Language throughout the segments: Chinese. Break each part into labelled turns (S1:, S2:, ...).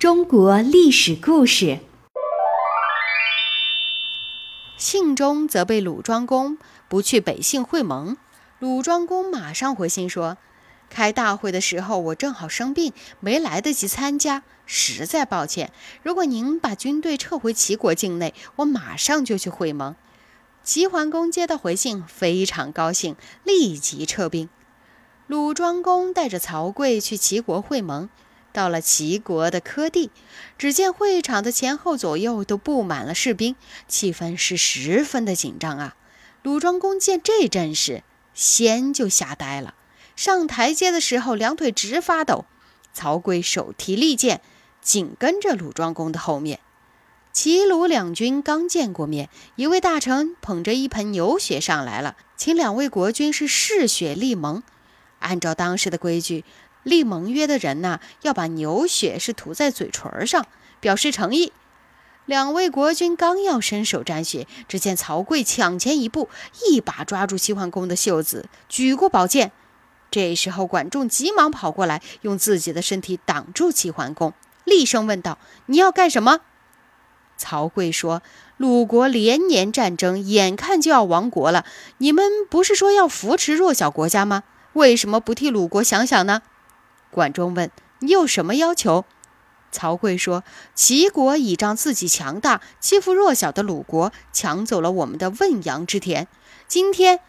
S1: 中国历史故事。
S2: 信中责备鲁庄公不去北信会盟，鲁庄公马上回信说：“开大会的时候我正好生病，没来得及参加，实在抱歉。如果您把军队撤回齐国境内，我马上就去会盟。”齐桓公接到回信，非常高兴，立即撤兵。鲁庄公带着曹刿去齐国会盟。到了齐国的柯地，只见会场的前后左右都布满了士兵，气氛是十分的紧张啊！鲁庄公见这阵势，先就吓呆了。上台阶的时候，两腿直发抖。曹刿手提利剑，紧跟着鲁庄公的后面。齐鲁两军刚见过面，一位大臣捧着一盆牛血上来了，请两位国君是嗜血立盟。按照当时的规矩。立盟约的人呐，要把牛血是涂在嘴唇上，表示诚意。两位国君刚要伸手沾血，只见曹刿抢前一步，一把抓住齐桓公的袖子，举过宝剑。这时候，管仲急忙跑过来，用自己的身体挡住齐桓公，厉声问道：“你要干什么？”曹刿说：“鲁国连年战争，眼看就要亡国了，你们不是说要扶持弱小国家吗？为什么不替鲁国想想呢？”管仲问：“你有什么要求？”曹刿说：“齐国倚仗自己强大，欺负弱小的鲁国，抢走了我们的汶阳之田。今天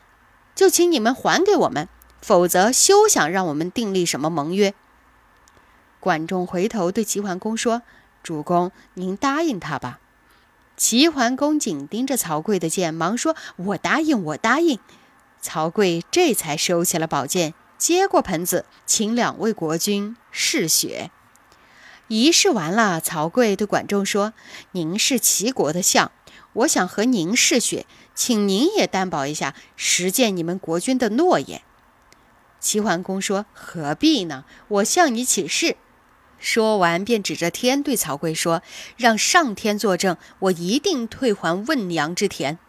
S2: 就请你们还给我们，否则休想让我们订立什么盟约。”管仲回头对齐桓公说：“主公，您答应他吧。”齐桓公紧盯着曹刿的剑，忙说：“我答应，我答应。”曹刿这才收起了宝剑。接过盆子，请两位国君试血。仪式完了，曹刿对管仲说：“您是齐国的相，我想和您试血，请您也担保一下，实践你们国君的诺言。”齐桓公说：“何必呢？我向你起誓。”说完，便指着天对曹刿说：“让上天作证，我一定退还汶阳之田。”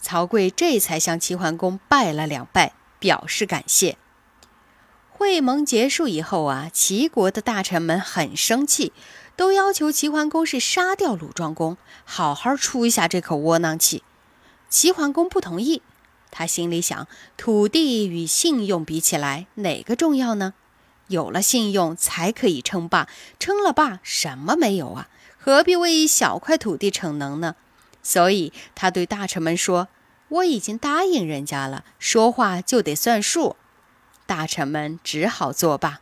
S2: 曹刿这才向齐桓公拜了两拜，表示感谢。会盟结束以后啊，齐国的大臣们很生气，都要求齐桓公是杀掉鲁庄公，好好出一下这口窝囊气。齐桓公不同意，他心里想：土地与信用比起来，哪个重要呢？有了信用才可以称霸，称了霸什么没有啊？何必为一小块土地逞能呢？所以他对大臣们说：“我已经答应人家了，说话就得算数。”大臣们只好作罢。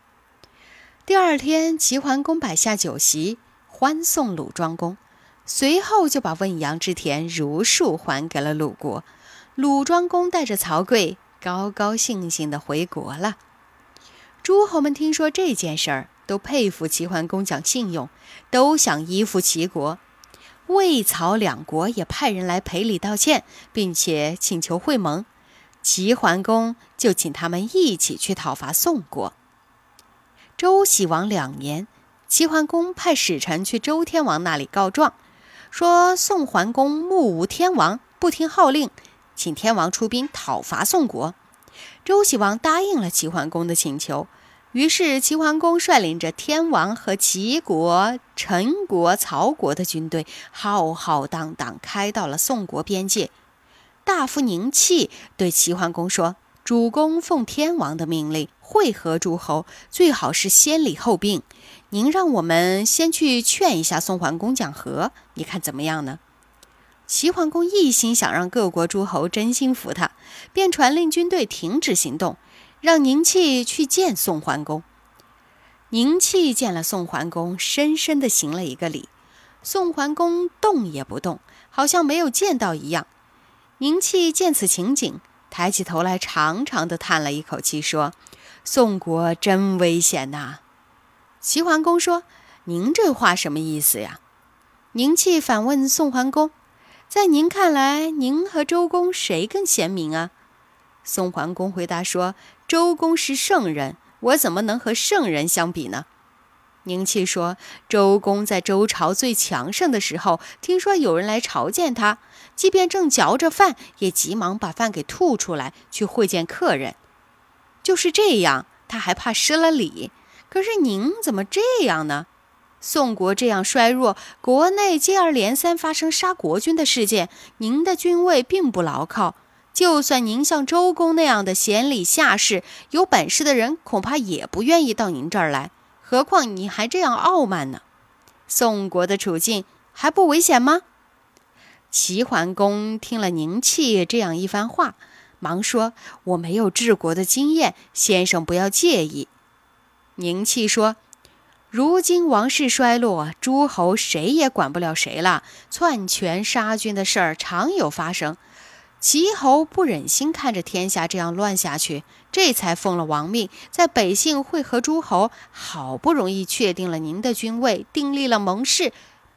S2: 第二天，齐桓公摆下酒席，欢送鲁庄公，随后就把汶阳之田如数还给了鲁国。鲁庄公带着曹刿，高高兴兴地回国了。诸侯们听说这件事儿，都佩服齐桓公讲信用，都想依附齐国。魏、曹两国也派人来赔礼道歉，并且请求会盟。齐桓公就请他们一起去讨伐宋国。周喜王两年，齐桓公派使臣去周天王那里告状，说宋桓公目无天王，不听号令，请天王出兵讨伐宋国。周喜王答应了齐桓公的请求，于是齐桓公率领着天王和齐国、陈国、曹国的军队，浩浩荡荡开到了宋国边界。大夫宁弃对齐桓公说：“主公奉天王的命令会合诸侯，最好是先礼后兵。您让我们先去劝一下宋桓公讲和，你看怎么样呢？”齐桓公一心想让各国诸侯真心服他，便传令军队停止行动，让宁戚去见宋桓公。宁戚见了宋桓公，深深地行了一个礼。宋桓公动也不动，好像没有见到一样。宁戚见此情景，抬起头来，长长的叹了一口气，说：“宋国真危险呐！”齐桓公说：“您这话什么意思呀？”宁弃反问宋桓公：“在您看来，您和周公谁更贤明啊？”宋桓公回答说：“周公是圣人，我怎么能和圣人相比呢？”宁戚说：“周公在周朝最强盛的时候，听说有人来朝见他，即便正嚼着饭，也急忙把饭给吐出来去会见客人。就是这样，他还怕失了礼。可是您怎么这样呢？”宋国这样衰弱，国内接二连三发生杀国君的事件，您的军位并不牢靠。就算您像周公那样的贤礼下士，有本事的人恐怕也不愿意到您这儿来。何况你还这样傲慢呢？宋国的处境还不危险吗？齐桓公听了宁戚这样一番话，忙说：“我没有治国的经验，先生不要介意。”宁戚说。如今王室衰落，诸侯谁也管不了谁了，篡权杀君的事儿常有发生。齐侯不忍心看着天下这样乱下去，这才奉了王命，在北信会合诸侯，好不容易确定了您的君位，订立了盟誓。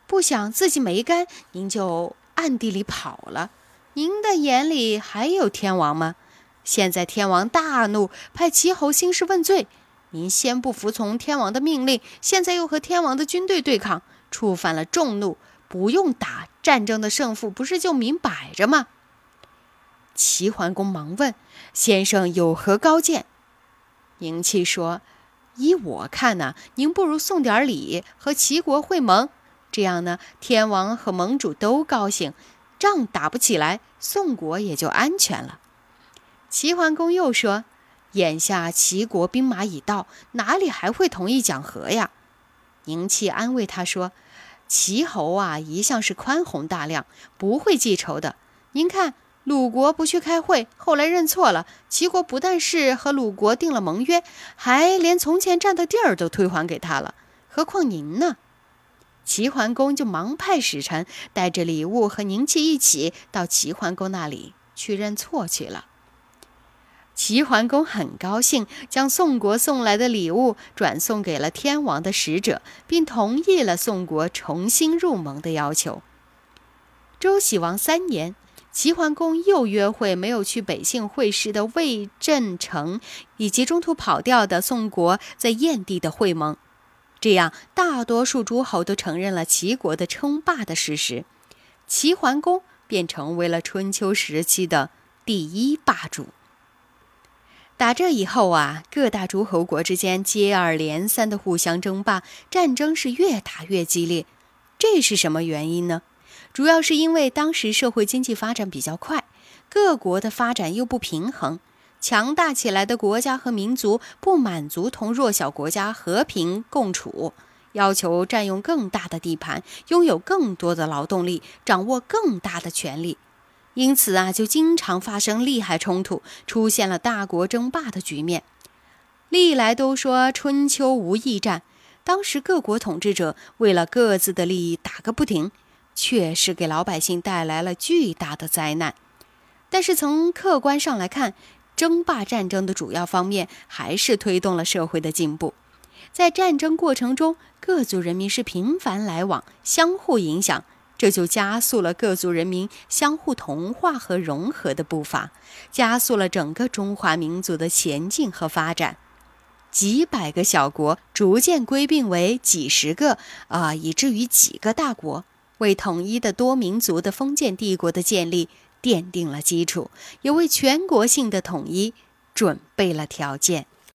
S2: 不想自己没干，您就暗地里跑了。您的眼里还有天王吗？现在天王大怒，派齐侯兴师问罪。您先不服从天王的命令，现在又和天王的军队对抗，触犯了众怒，不用打战争的胜负，不是就明摆着吗？齐桓公忙问：“先生有何高见？”宁戚说：“依我看呢，您不如送点礼和齐国会盟，这样呢，天王和盟主都高兴，仗打不起来，宋国也就安全了。”齐桓公又说。眼下齐国兵马已到，哪里还会同意讲和呀？宁戚安慰他说：“齐侯啊，一向是宽宏大量，不会记仇的。您看，鲁国不去开会，后来认错了，齐国不但是和鲁国定了盟约，还连从前占的地儿都退还给他了。何况您呢？”齐桓公就忙派使臣带着礼物和宁戚一起到齐桓公那里去认错去了。齐桓公很高兴，将宋国送来的礼物转送给了天王的使者，并同意了宋国重新入盟的要求。周喜王三年，齐桓公又约会没有去北杏会师的魏镇城，以及中途跑掉的宋国在燕地的会盟。这样，大多数诸侯都承认了齐国的称霸的事实，齐桓公便成为了春秋时期的第一霸主。打这以后啊，各大诸侯国之间接二连三的互相争霸，战争是越打越激烈。这是什么原因呢？主要是因为当时社会经济发展比较快，各国的发展又不平衡，强大起来的国家和民族不满足同弱小国家和平共处，要求占用更大的地盘，拥有更多的劳动力，掌握更大的权力。因此啊，就经常发生利害冲突，出现了大国争霸的局面。历来都说春秋无义战，当时各国统治者为了各自的利益打个不停，确实给老百姓带来了巨大的灾难。但是从客观上来看，争霸战争的主要方面还是推动了社会的进步。在战争过程中，各族人民是频繁来往，相互影响。这就加速了各族人民相互同化和融合的步伐，加速了整个中华民族的前进和发展。几百个小国逐渐归并为几十个，啊，以至于几个大国，为统一的多民族的封建帝国的建立奠定了基础，也为全国性的统一准备了条件。